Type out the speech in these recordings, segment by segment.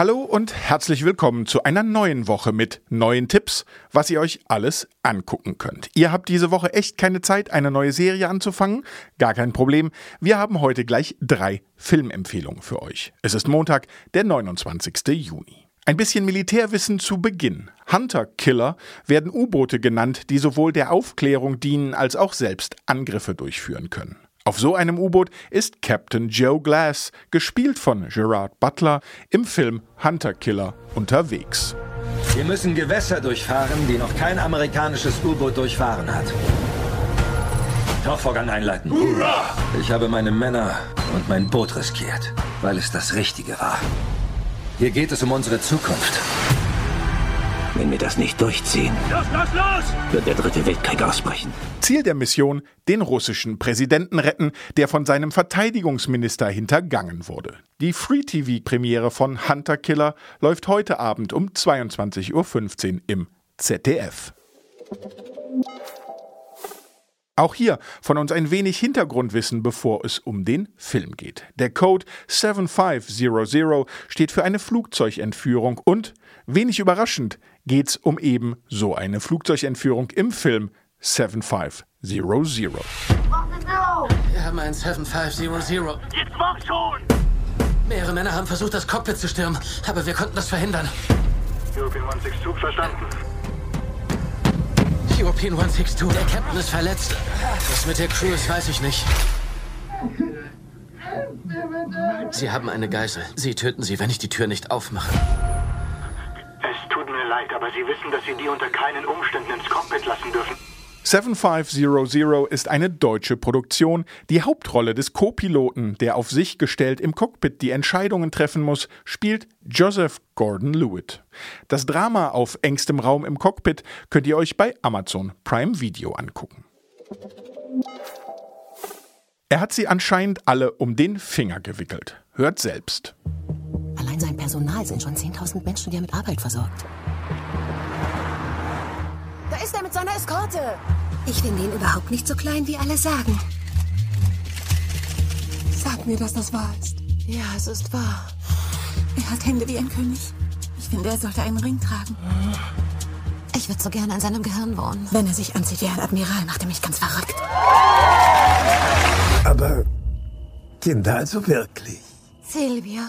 Hallo und herzlich willkommen zu einer neuen Woche mit neuen Tipps, was ihr euch alles angucken könnt. Ihr habt diese Woche echt keine Zeit, eine neue Serie anzufangen? Gar kein Problem. Wir haben heute gleich drei Filmempfehlungen für euch. Es ist Montag, der 29. Juni. Ein bisschen Militärwissen zu Beginn. Hunter-Killer werden U-Boote genannt, die sowohl der Aufklärung dienen als auch selbst Angriffe durchführen können. Auf so einem U-Boot ist Captain Joe Glass, gespielt von Gerard Butler, im Film Hunter Killer unterwegs. Wir müssen Gewässer durchfahren, die noch kein amerikanisches U-Boot durchfahren hat. Tauchvorgang einleiten. Hurra! Ich habe meine Männer und mein Boot riskiert, weil es das Richtige war. Hier geht es um unsere Zukunft. Wenn wir das nicht durchziehen, los, los, los! wird der dritte Weltkrieg ausbrechen. Ziel der Mission, den russischen Präsidenten retten, der von seinem Verteidigungsminister hintergangen wurde. Die Free-TV-Premiere von Hunter Killer läuft heute Abend um 22.15 Uhr im ZDF. Auch hier von uns ein wenig Hintergrundwissen, bevor es um den Film geht. Der Code 7500 steht für eine Flugzeugentführung und, wenig überraschend, geht es um eben so eine Flugzeugentführung im Film 7500. Wir haben ein 7500. Jetzt mach schon! Mehrere Männer haben versucht, das Cockpit zu stürmen, aber wir konnten das verhindern. European 162 verstanden. European 162. Der Captain ist verletzt. Was mit der Crew ist, weiß ich nicht. Sie haben eine Geißel. Sie töten sie, wenn ich die Tür nicht aufmache. Leid, aber Sie wissen, dass Sie die unter keinen Umständen ins Cockpit lassen dürfen. 7500 ist eine deutsche Produktion. Die Hauptrolle des Co-Piloten, der auf sich gestellt im Cockpit die Entscheidungen treffen muss, spielt Joseph Gordon-Lewitt. Das Drama auf engstem Raum im Cockpit könnt ihr euch bei Amazon Prime Video angucken. Er hat sie anscheinend alle um den Finger gewickelt. Hört selbst. Personal sind schon 10.000 Menschen, die er mit Arbeit versorgt. Da ist er mit seiner Eskorte. Ich finde ihn überhaupt nicht so klein, wie alle sagen. Sag mir, dass das wahr ist. Ja, es ist wahr. Er hat Hände wie ein König. Ich finde, er sollte einen Ring tragen. Ich würde so gerne an seinem Gehirn wohnen. Wenn er sich anzieht wie ein Admiral, macht er mich ganz verrückt. Aber Kinder also wirklich? Silvio.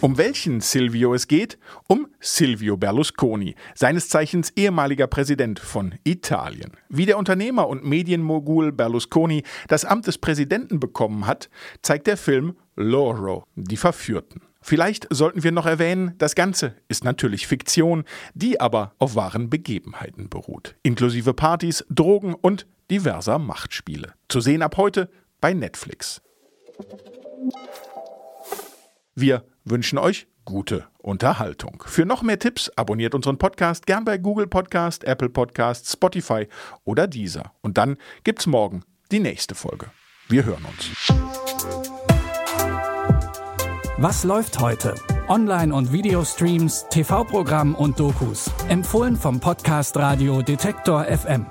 Um welchen Silvio es geht? Um Silvio Berlusconi, seines Zeichens ehemaliger Präsident von Italien. Wie der Unternehmer und Medienmogul Berlusconi das Amt des Präsidenten bekommen hat, zeigt der Film Loro, die Verführten. Vielleicht sollten wir noch erwähnen, das Ganze ist natürlich Fiktion, die aber auf wahren Begebenheiten beruht, inklusive Partys, Drogen und diverser Machtspiele. Zu sehen ab heute bei Netflix. Wir wünschen euch gute Unterhaltung. Für noch mehr Tipps abonniert unseren Podcast gern bei Google Podcast, Apple Podcast, Spotify oder dieser. Und dann gibt's morgen die nächste Folge. Wir hören uns. Was läuft heute? Online- und Videostreams, TV-Programm und Dokus. Empfohlen vom Podcast Radio Detektor FM.